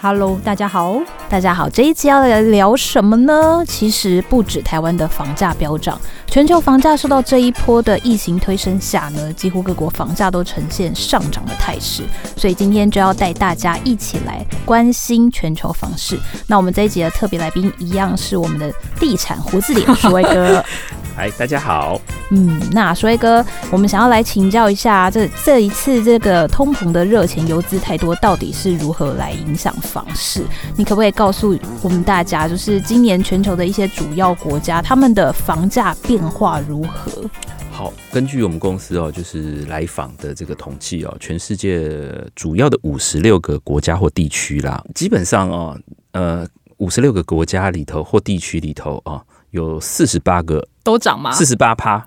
Hello，大家好，大家好，这一期要来聊什么呢？其实不止台湾的房价飙涨，全球房价受到这一波的疫情推升下呢，几乎各国房价都呈现上涨的态势。所以今天就要带大家一起来关心全球房市。那我们这一集的特别来宾一样是我们的地产胡子脸舒威哥。嗨，大家好。嗯，那舒威哥，我们想要来请教一下，这这一次这个通膨的热钱游资太多，到底是如何来影响房市？你可不可以告诉我们大家，就是今年全球的一些主要国家，他们的房价变化如何？好，根据我们公司哦，就是来访的这个统计哦，全世界主要的五十六个国家或地区啦，基本上哦，呃，五十六个国家里头或地区里头啊。有四十八个都涨吗？四十八趴，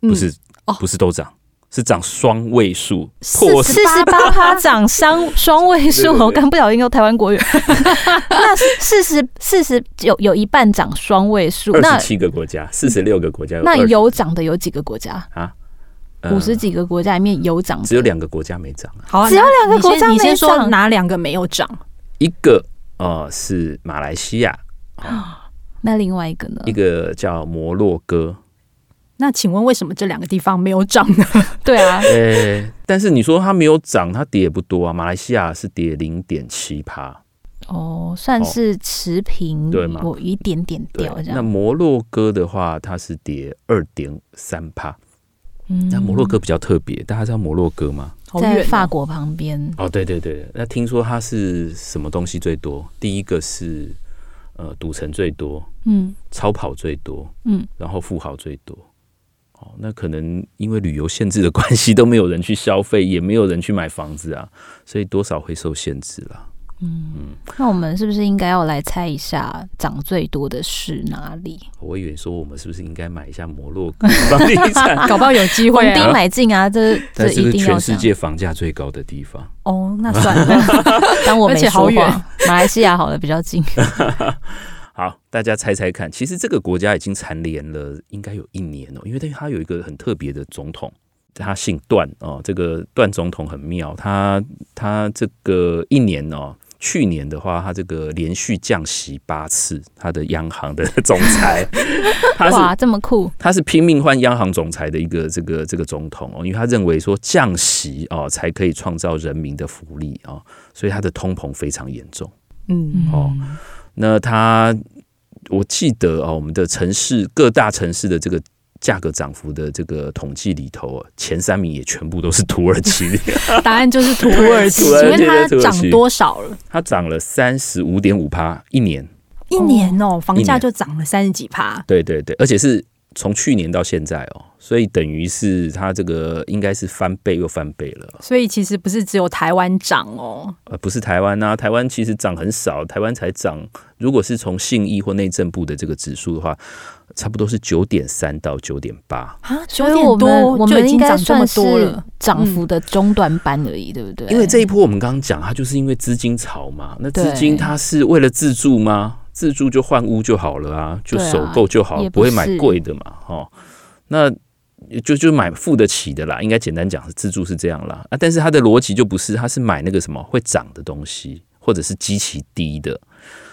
不是、嗯哦、不是都涨，是涨双位数。四十八趴涨双双位数，我刚不小心用台湾国语。那四十四十有有一半涨双位数，二十七个国家，四十六个国家有，那有涨的有几个国家啊？五十几个国家里面有涨，只有两个国家没涨啊。好啊，只有两个国家没涨，你先说哪两个没有涨？一个呃是马来西亚啊。那另外一个呢？一个叫摩洛哥。那请问为什么这两个地方没有涨呢？对啊，呃、欸，但是你说它没有涨，它跌也不多啊。马来西亚是跌零点七趴，哦，算是持平，对吗？有一点点掉这样。那摩洛哥的话，它是跌二点三趴。嗯，那摩洛哥比较特别，大家知道摩洛哥吗？在法国旁边。哦，对对对，那听说它是什么东西最多？第一个是。呃，赌城最多，嗯，超跑最多，嗯，然后富豪最多，哦，那可能因为旅游限制的关系，都没有人去消费，也没有人去买房子啊，所以多少会受限制啦。嗯，嗯，那我们是不是应该要来猜一下涨最多的是哪里？我以为说我们是不是应该买一下摩洛哥房地产，搞不好有机会啊，买进啊，这 这一定要全世界房价最高的地方。哦，那算了，当我没说话。马来西亚好了，比较近。好，大家猜猜看，其实这个国家已经蝉联了，应该有一年了，因为它有一个很特别的总统，他姓段哦，这个段总统很妙，他他这个一年哦。去年的话，他这个连续降息八次，他的央行的总裁，他是哇，这么酷，他是拼命换央行总裁的一个这个这个总统哦，因为他认为说降息哦才可以创造人民的福利哦，所以他的通膨非常严重，嗯。哦，那他我记得哦，我们的城市各大城市的这个。价格涨幅的这个统计里头啊，前三名也全部都是土耳其。答案就是土耳其，请问它涨多少了？它涨了三十五点五趴，一年，一年哦，房价就涨了三十几趴。对对对，而且是从去年到现在哦。所以等于是它这个应该是翻倍又翻倍了。所以其实不是只有台湾涨哦，呃，不是台湾呐，台湾其实涨很少，台湾才涨。如果是从信义或内政部的这个指数的话，差不多是九点三到九点八啊，九点多，我们应该算是涨幅的中段班而已，对不对？因为这一波我们刚刚讲，它就是因为资金潮嘛。那资金它是为了自住吗？自住就换屋就好了啊，就首购就好，不会买贵的嘛，哈。那就就买付得起的啦，应该简单讲是自住是这样啦啊，但是它的逻辑就不是，它是买那个什么会涨的东西，或者是极其低的，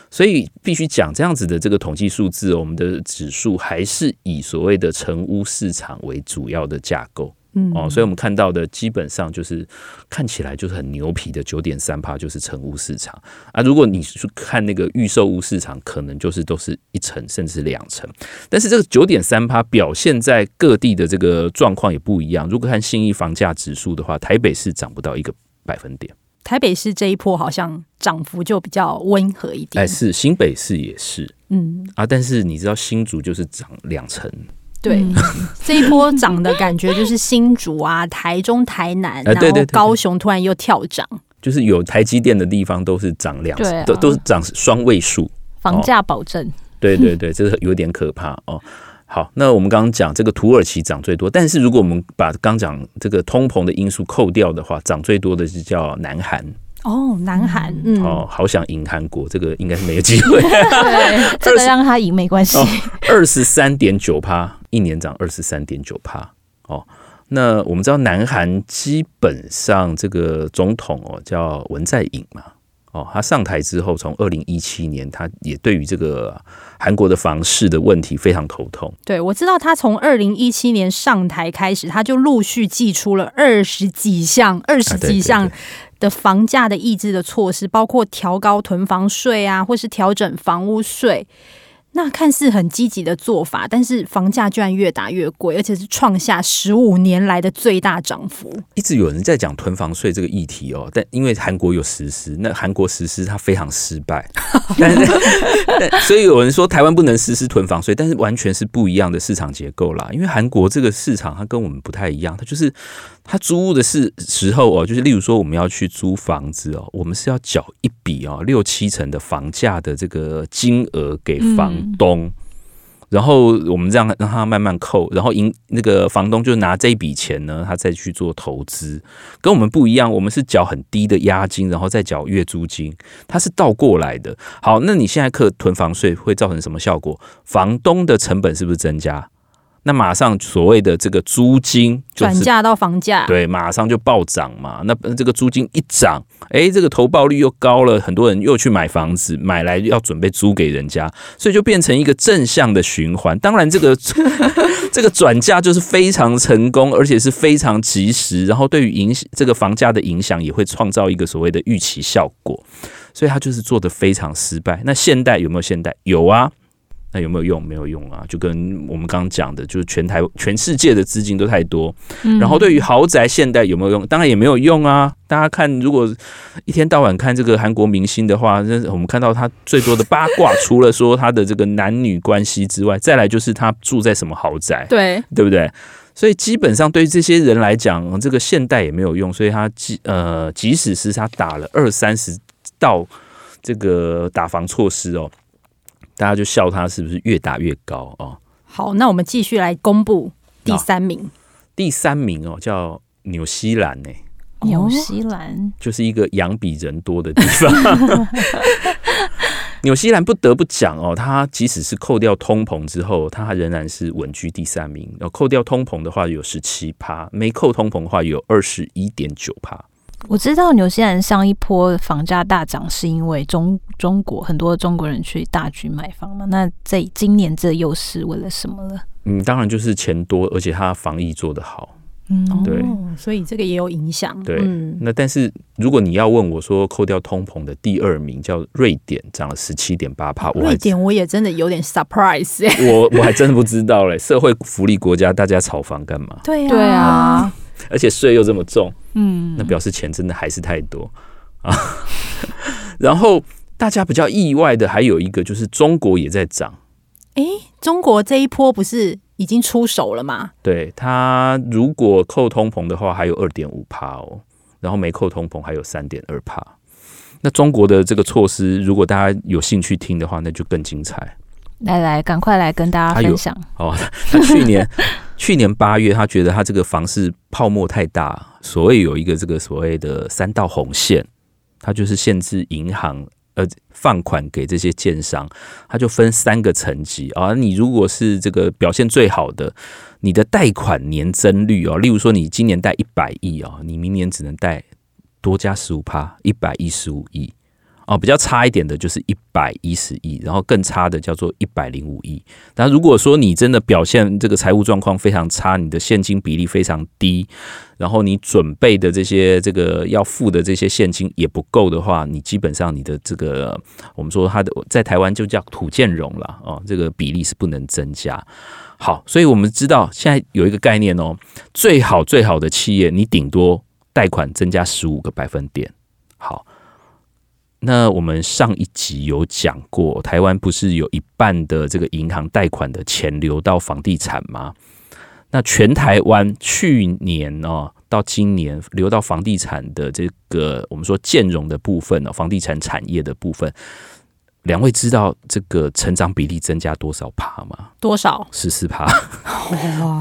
所以必须讲这样子的这个统计数字，我们的指数还是以所谓的成屋市场为主要的架构。嗯哦，所以我们看到的基本上就是看起来就是很牛皮的九点三趴，就是成屋市场啊。如果你去看那个预售屋市场，可能就是都是一成甚至两成。但是这个九点三趴表现在各地的这个状况也不一样。如果看新一房价指数的话，台北市涨不到一个百分点。台北市这一波好像涨幅就比较温和一点。哎，是新北市也是，嗯啊，但是你知道新竹就是涨两成。对，这一波涨的感觉就是新竹啊、台中、台南，然后高雄突然又跳涨，就是有台积电的地方都是涨两，对，都都是涨双位数，房价保证。对对对，这是有点可怕哦。好，那我们刚刚讲这个土耳其涨最多，但是如果我们把刚讲这个通膨的因素扣掉的话，涨最多的是叫南韩。哦，南韩，嗯，哦，好想赢韩国，这个应该是没有机会。对，这个让他赢没关系。二十三点九趴，一年涨二十三点九趴。哦，那我们知道南韩基本上这个总统哦叫文在寅嘛，哦，他上台之后，从二零一七年，他也对于这个韩国的房市的问题非常头痛。对，我知道他从二零一七年上台开始，他就陆续寄出了二十几项、二十几项的房价的抑制的措施，包括调高囤房税啊，或是调整房屋税。那看似很积极的做法，但是房价居然越打越贵，而且是创下十五年来的最大涨幅。一直有人在讲囤房税这个议题哦，但因为韩国有实施，那韩国实施它非常失败，但 是所以有人说台湾不能实施囤房税，但是完全是不一样的市场结构啦。因为韩国这个市场它跟我们不太一样，它就是。他租屋的是时候哦，就是例如说我们要去租房子哦，我们是要缴一笔哦六七成的房价的这个金额给房东，嗯、然后我们这样让他慢慢扣，然后银那个房东就拿这一笔钱呢，他再去做投资，跟我们不一样，我们是缴很低的押金，然后再缴月租金，它是倒过来的。好，那你现在课囤房税会造成什么效果？房东的成本是不是增加？那马上所谓的这个租金转嫁到房价，对，马上就暴涨嘛。那这个租金一涨，哎，这个投报率又高了，很多人又去买房子，买来要准备租给人家，所以就变成一个正向的循环。当然，这个 这个转嫁就是非常成功，而且是非常及时，然后对于影这个房价的影响也会创造一个所谓的预期效果，所以他就是做的非常失败。那现代有没有现代？有啊。那有没有用？没有用啊！就跟我们刚刚讲的，就是全台全世界的资金都太多，然后对于豪宅现代有没有用？当然也没有用啊！大家看，如果一天到晚看这个韩国明星的话，那我们看到他最多的八卦，除了说他的这个男女关系之外，再来就是他住在什么豪宅，对对不对？所以基本上对于这些人来讲，这个现代也没有用。所以他即呃，即使是他打了二三十道这个打防措施哦。大家就笑他是不是越打越高哦？好，那我们继续来公布第三名。哦、第三名哦，叫纽西兰呢。纽西兰就是一个羊比人多的地方。纽西兰不得不讲哦，它即使是扣掉通膨之后，它仍然是稳居第三名。然后扣掉通膨的话有十七趴，没扣通膨的话有二十一点九趴。我知道纽西兰上一波房价大涨，是因为中中国很多中国人去大举买房嘛。那在今年这又是为了什么了？嗯，当然就是钱多，而且它防疫做得好。嗯，对，哦，所以这个也有影响。对，嗯，那但是如果你要问我说，扣掉通膨的第二名叫瑞典，涨了十七点八帕。瑞典我也真的有点 surprise，我我还真的不知道嘞。社会福利国家，大家炒房干嘛？对呀，对啊。而且税又这么重，嗯，那表示钱真的还是太多啊。然后大家比较意外的还有一个就是中国也在涨，哎，中国这一波不是已经出手了吗？对，它如果扣通膨的话，还有二点五帕哦，然后没扣通膨还有三点二帕。那中国的这个措施，如果大家有兴趣听的话，那就更精彩。来来，赶快来跟大家分享哦。他去年。去年八月，他觉得他这个房市泡沫太大，所以有一个这个所谓的三道红线，他就是限制银行呃放款给这些建商，他就分三个层级啊。你如果是这个表现最好的，你的贷款年增率哦，例如说你今年贷一百亿哦，你明年只能贷多加十五趴，一百一十五亿。哦，比较差一点的就是一百一十亿，然后更差的叫做一百零五亿。那如果说你真的表现这个财务状况非常差，你的现金比例非常低，然后你准备的这些这个要付的这些现金也不够的话，你基本上你的这个我们说它的在台湾就叫土建融了哦，这个比例是不能增加。好，所以我们知道现在有一个概念哦，最好最好的企业你顶多贷款增加十五个百分点。好。那我们上一集有讲过，台湾不是有一半的这个银行贷款的钱流到房地产吗？那全台湾去年哦到今年流到房地产的这个我们说建融的部分哦，房地产产业的部分。两位知道这个成长比例增加多少趴吗？多少？十四趴，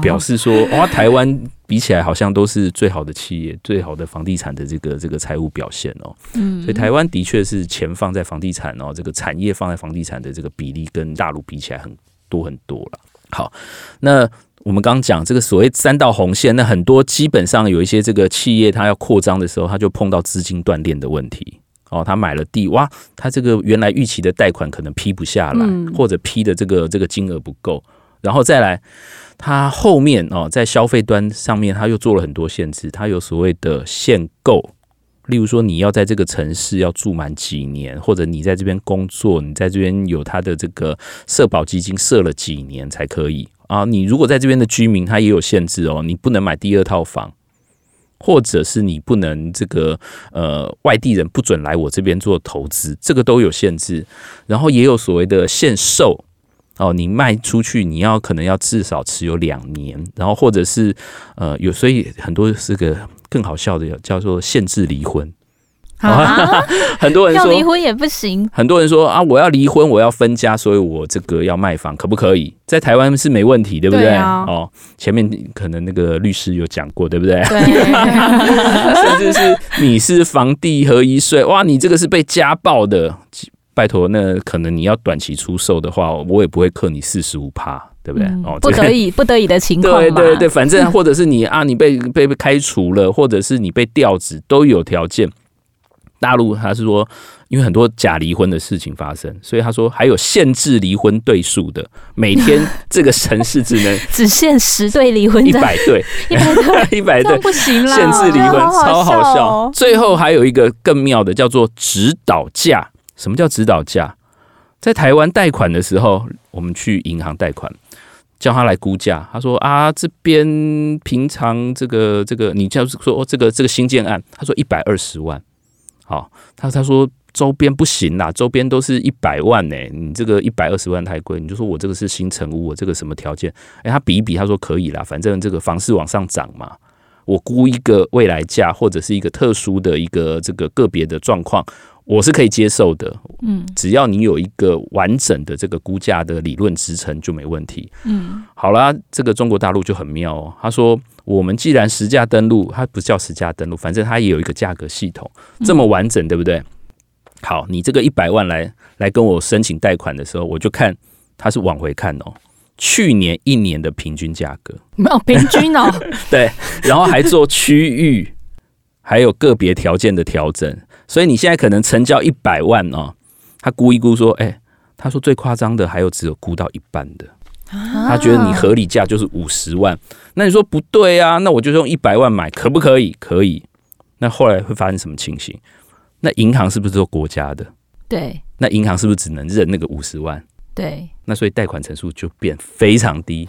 表示说哇，台湾比起来好像都是最好的企业，最好的房地产的这个这个财务表现哦。嗯，所以台湾的确是钱放在房地产哦，这个产业放在房地产的这个比例跟大陆比起来很多很多了。好，那我们刚刚讲这个所谓三道红线，那很多基本上有一些这个企业，它要扩张的时候，它就碰到资金断裂的问题。哦，他买了地，哇，他这个原来预期的贷款可能批不下来，或者批的这个这个金额不够，然后再来，他后面哦，在消费端上面，他又做了很多限制，他有所谓的限购。例如说，你要在这个城市要住满几年，或者你在这边工作，你在这边有他的这个社保基金设了几年才可以啊。你如果在这边的居民，他也有限制哦，你不能买第二套房，或者是你不能这个呃外地人不准来我这边做投资，这个都有限制。然后也有所谓的限售哦，你卖出去你要可能要至少持有两年，然后或者是呃有，所以很多是个。更好笑的叫做限制离婚，啊、很多人说要离婚也不行。很多人说啊，我要离婚，我要分家，所以我这个要卖房，可不可以？在台湾是没问题，对不对？对啊、哦，前面可能那个律师有讲过，对不对？对 甚至是你是房地合一税，哇，你这个是被家暴的，拜托，那可能你要短期出售的话，我也不会扣你四十五趴。对不对？哦、嗯，不得已，不得已的情况。对对对，反正或者是你啊，你被被被开除了，或者是你被调职，都有条件。大陆他是说，因为很多假离婚的事情发生，所以他说还有限制离婚对数的，每天这个城市只能 只限十对离婚，一百对，一百对，一百对不行了，限制离婚好好、哦、超好笑。最后还有一个更妙的，叫做指导价。什么叫指导价？在台湾贷款的时候，我们去银行贷款。叫他来估价，他说啊，这边平常这个这个，你就是说这个这个新建案，他说一百二十万，好，他他说周边不行啦，周边都是一百万呢，你这个一百二十万太贵，你就说我这个是新城屋，我这个什么条件？哎，他比一比，他说可以啦，反正这个房市往上涨嘛，我估一个未来价或者是一个特殊的一个这个个别的状况。我是可以接受的，嗯，只要你有一个完整的这个估价的理论支撑就没问题，嗯，好啦，这个中国大陆就很妙哦，他说我们既然实价登录，它不叫实价登录，反正它也有一个价格系统，这么完整，对不对？好，你这个一百万来来跟我申请贷款的时候，我就看它是往回看哦，去年一年的平均价格，没有平均哦，对，然后还做区域，还有个别条件的调整。所以你现在可能成交一百万哦，他估一估说，哎、欸，他说最夸张的还有只有估到一半的，他觉得你合理价就是五十万，那你说不对啊？那我就用一百万买，可不可以？可以。那后来会发生什么情形？那银行是不是做国家的？对。那银行是不是只能认那个五十万？对。那所以贷款成数就变非常低，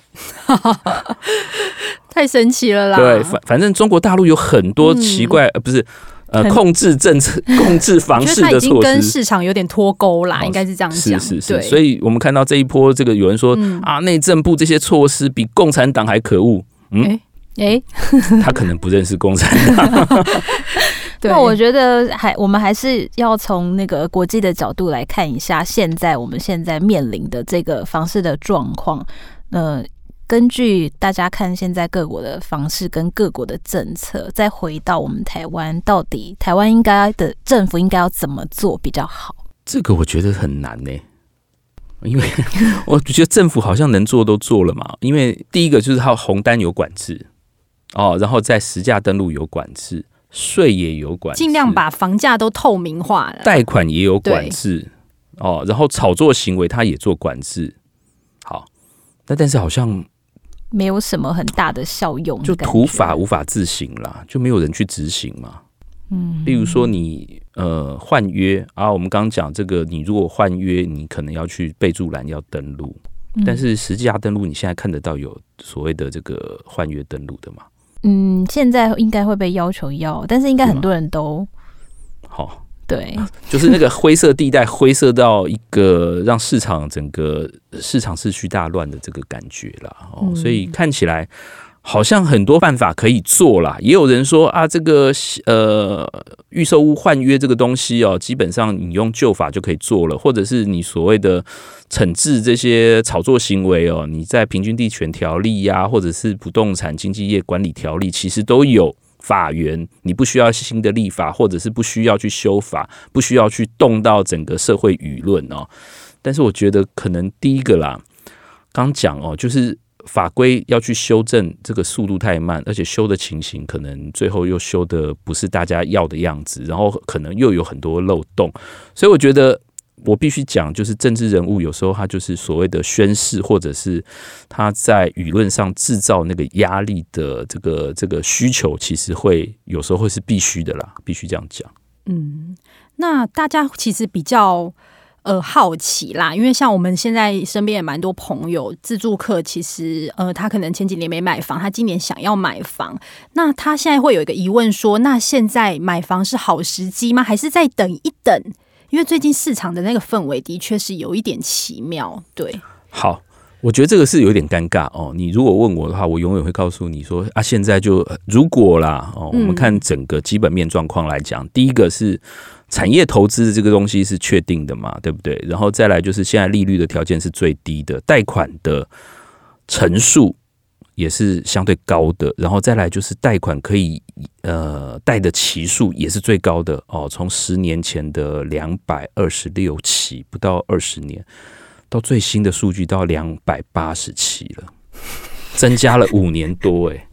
太神奇了啦！对，反反正中国大陆有很多奇怪，呃，不是。呃，控制政策、控制房市的措施，已经跟市场有点脱钩啦，应该是这样讲。是是是，所以我们看到这一波，这个有人说、嗯、啊，内政部这些措施比共产党还可恶。嗯，哎、欸，他可能不认识共产党。那我觉得还我们还是要从那个国际的角度来看一下，现在我们现在面临的这个房市的状况。呃。根据大家看，现在各国的房市跟各国的政策，再回到我们台湾，到底台湾应该的政府应该要怎么做比较好？这个我觉得很难呢，因为 我觉得政府好像能做都做了嘛。因为第一个就是它红单有管制哦，然后在实价登录有管制，税也有管制，尽量把房价都透明化了，贷款也有管制哦，然后炒作行为它也做管制。好，那但是好像。没有什么很大的效用，就土法无法自行啦，就没有人去执行嘛。嗯，例如说你呃换约啊，我们刚刚讲这个，你如果换约，你可能要去备注栏要登录，嗯，但是实际登录，你现在看得到有所谓的这个换约登录的吗？嗯，现在应该会被要求要，但是应该很多人都好。对，就是那个灰色地带，灰色到一个让市场整个市场秩序大乱的这个感觉啦哦，所以看起来好像很多办法可以做啦。也有人说啊，这个呃预售屋换约这个东西哦，基本上你用旧法就可以做了，或者是你所谓的惩治这些炒作行为哦，你在平均地权条例呀，或者是不动产经纪业管理条例，其实都有。法源，你不需要新的立法，或者是不需要去修法，不需要去动到整个社会舆论哦。但是我觉得可能第一个啦，刚讲哦，就是法规要去修正，这个速度太慢，而且修的情形可能最后又修的不是大家要的样子，然后可能又有很多漏洞，所以我觉得我必须讲，就是政治人物有时候他就是所谓的宣誓，或者是他在舆论上制造那个压力的这个这个需求，其实会有时候会是必须的啦，必须这样讲。嗯，那大家其实比较。呃，好奇啦，因为像我们现在身边也蛮多朋友自助客，其实呃，他可能前几年没买房，他今年想要买房，那他现在会有一个疑问说，那现在买房是好时机吗？还是再等一等？因为最近市场的那个氛围的确是有一点奇妙。对，好，我觉得这个是有点尴尬哦。你如果问我的话，我永远会告诉你说啊，现在就如果啦哦，我们看整个基本面状况来讲，嗯，第一个是。产业投资的这个东西是确定的嘛，对不对？然后再来就是现在利率的条件是最低的，贷款的成数也是相对高的，然后再来就是贷款可以呃贷的期数也是最高的哦，从十年前的两百二十六期不到二十年，到最新的数据到两百八十期了，增加了五年多诶。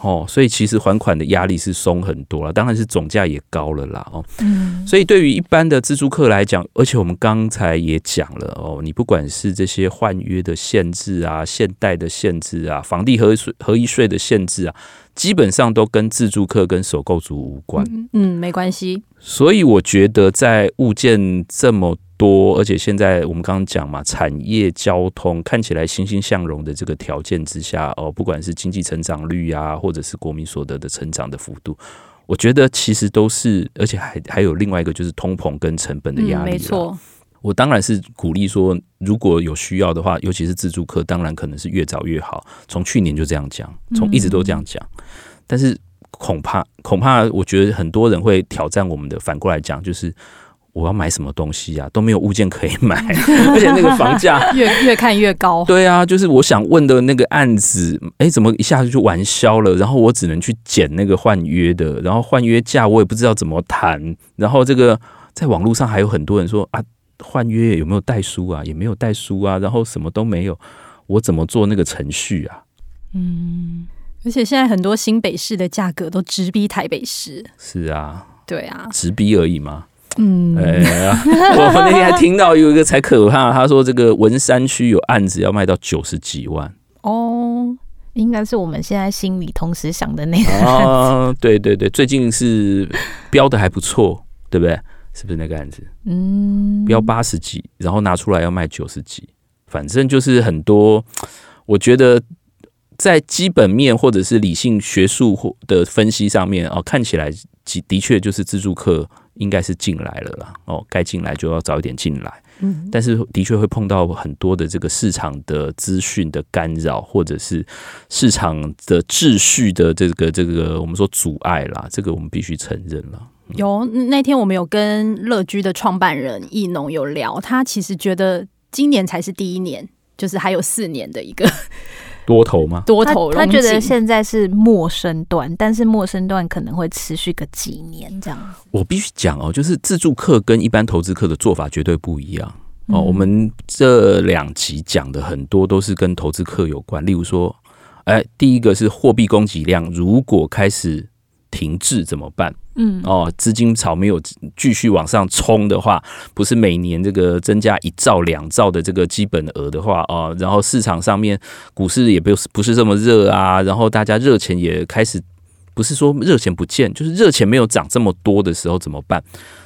哦，所以其实还款的压力是松很多了，当然是总价也高了啦。哦，嗯，所以对于一般的自住客来讲，而且我们刚才也讲了哦，你不管是这些换约的限制啊、限贷的限制啊、房地合税合一税的限制啊，基本上都跟自住客跟首购族无关。嗯，嗯，没关系。所以我觉得在物件这么多，而且现在我们刚刚讲嘛，产业交通看起来欣欣向荣的这个条件之下，哦，不管是经济成长率啊，或者是国民所得的成长的幅度，我觉得其实都是，而且还还有另外一个就是通膨跟成本的压力。嗯，没错，我当然是鼓励说，如果有需要的话，尤其是自助客，当然可能是越早越好。从去年就这样讲，从一直都这样讲，但是恐怕恐怕，我觉得很多人会挑战我们的。反过来讲，就是。我要买什么东西啊？都没有物件可以买，而且那个房价 越越看越高。对啊，就是我想问的那个案子，哎、欸，怎么一下子就完销了？然后我只能去捡那个换约的，然后换约价我也不知道怎么谈。然后这个在网络上还有很多人说啊，换约有没有带书啊？也没有带书啊，然后什么都没有，我怎么做那个程序啊？嗯，而且现在很多新北市的价格都直逼台北市。是啊，对啊，直逼而已嘛。嗯，哎呀，我那天还听到有一个才可怕，他说这个文山区有案子要卖到九十几万哦，应该是我们现在心里同时想的那个案子。哦，对对对，最近是标的还不错，对不对？是不是那个案子？嗯，标八十几，然后拿出来要卖九十几，反正就是很多。我觉得在基本面或者是理性学术或的分析上面哦，看起来的确就是自助客。应该是进来了啦，哦，该进来就要早一点进来。嗯，但是的确会碰到很多的这个市场的资讯的干扰，或者是市场的秩序的这个这个我们说阻碍啦，这个我们必须承认了。有那天我们有跟乐居的创办人易农有聊，他其实觉得今年才是第一年，就是还有四年的一个。多头吗？多头，他觉得现在是陌生段，但是陌生段可能会持续个几年这样。我必须讲哦，就是自助客跟一般投资客的做法绝对不一样哦。我们这两集讲的很多都是跟投资客有关，例如说，哎，第一个是货币供给量如果开始停滞怎么办？嗯哦，资金潮没有继续往上冲的话，不是每年这个增加一兆两兆的这个基本额的话哦，然后市场上面股市也不是不是这么热啊，然后大家热钱也开始不是说热钱不见，就是热钱没有涨这么多的时候怎么办？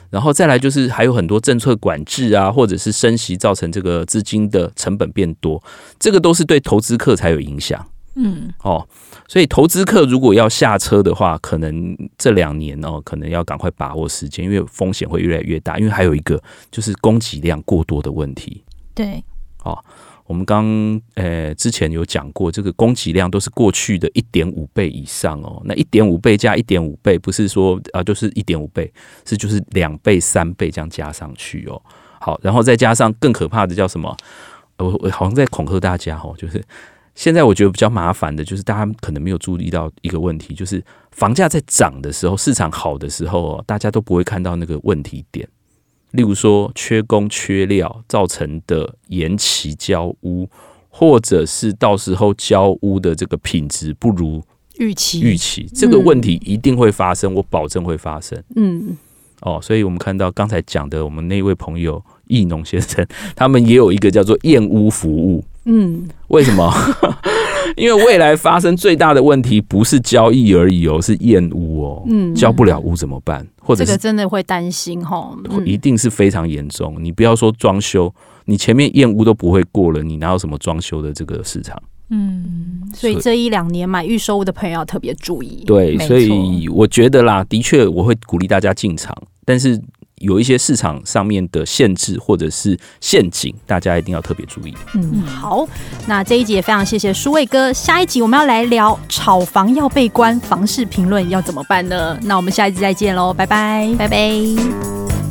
然后再来就是还有很多政策管制啊，或者是升息造成这个资金的成本变多，这个都是对投资客才有影响。嗯，哦。所以，投资客如果要下车的话，可能这两年哦，可能要赶快把握时间，因为风险会越来越大。因为还有一个就是供给量过多的问题。对，哦，我们刚呃之前有讲过，这个供给量都是过去的一点五倍以上哦。那一点五倍加一点五倍，不是说啊，就是一点五倍，是就是两倍、三倍这样加上去哦。好，然后再加上更可怕的叫什么？我我好像在恐吓大家哦，就是。现在我觉得比较麻烦的就是，大家可能没有注意到一个问题，就是房价在涨的时候，市场好的时候，大家都不会看到那个问题点。例如说，缺工缺料造成的延期交屋，或者是到时候交屋的这个品质不如预期，预期这个问题一定会发生，我保证会发生。嗯，哦，所以我们看到刚才讲的，我们那位朋友易农先生，他们也有一个叫做验屋服务。嗯，为什么？因为未来发生最大的问题不是交易而已哦，是验屋哦。嗯，交不了屋怎么办？或者这个真的会担心哈，一定是非常严重。你不要说装修，你前面验屋都不会过了，你哪有什么装修的这个市场？嗯，所以这一两年买预售屋的朋友要特别注意。对，所以我觉得啦，的确我会鼓励大家进场，但是。有一些市场上面的限制或者是陷阱，大家一定要特别注意。嗯，好，那这一集也非常谢谢舒卫哥。下一集我们要来聊炒房要被关，房市评论要怎么办呢？那我们下一集再见喽，拜拜，拜拜。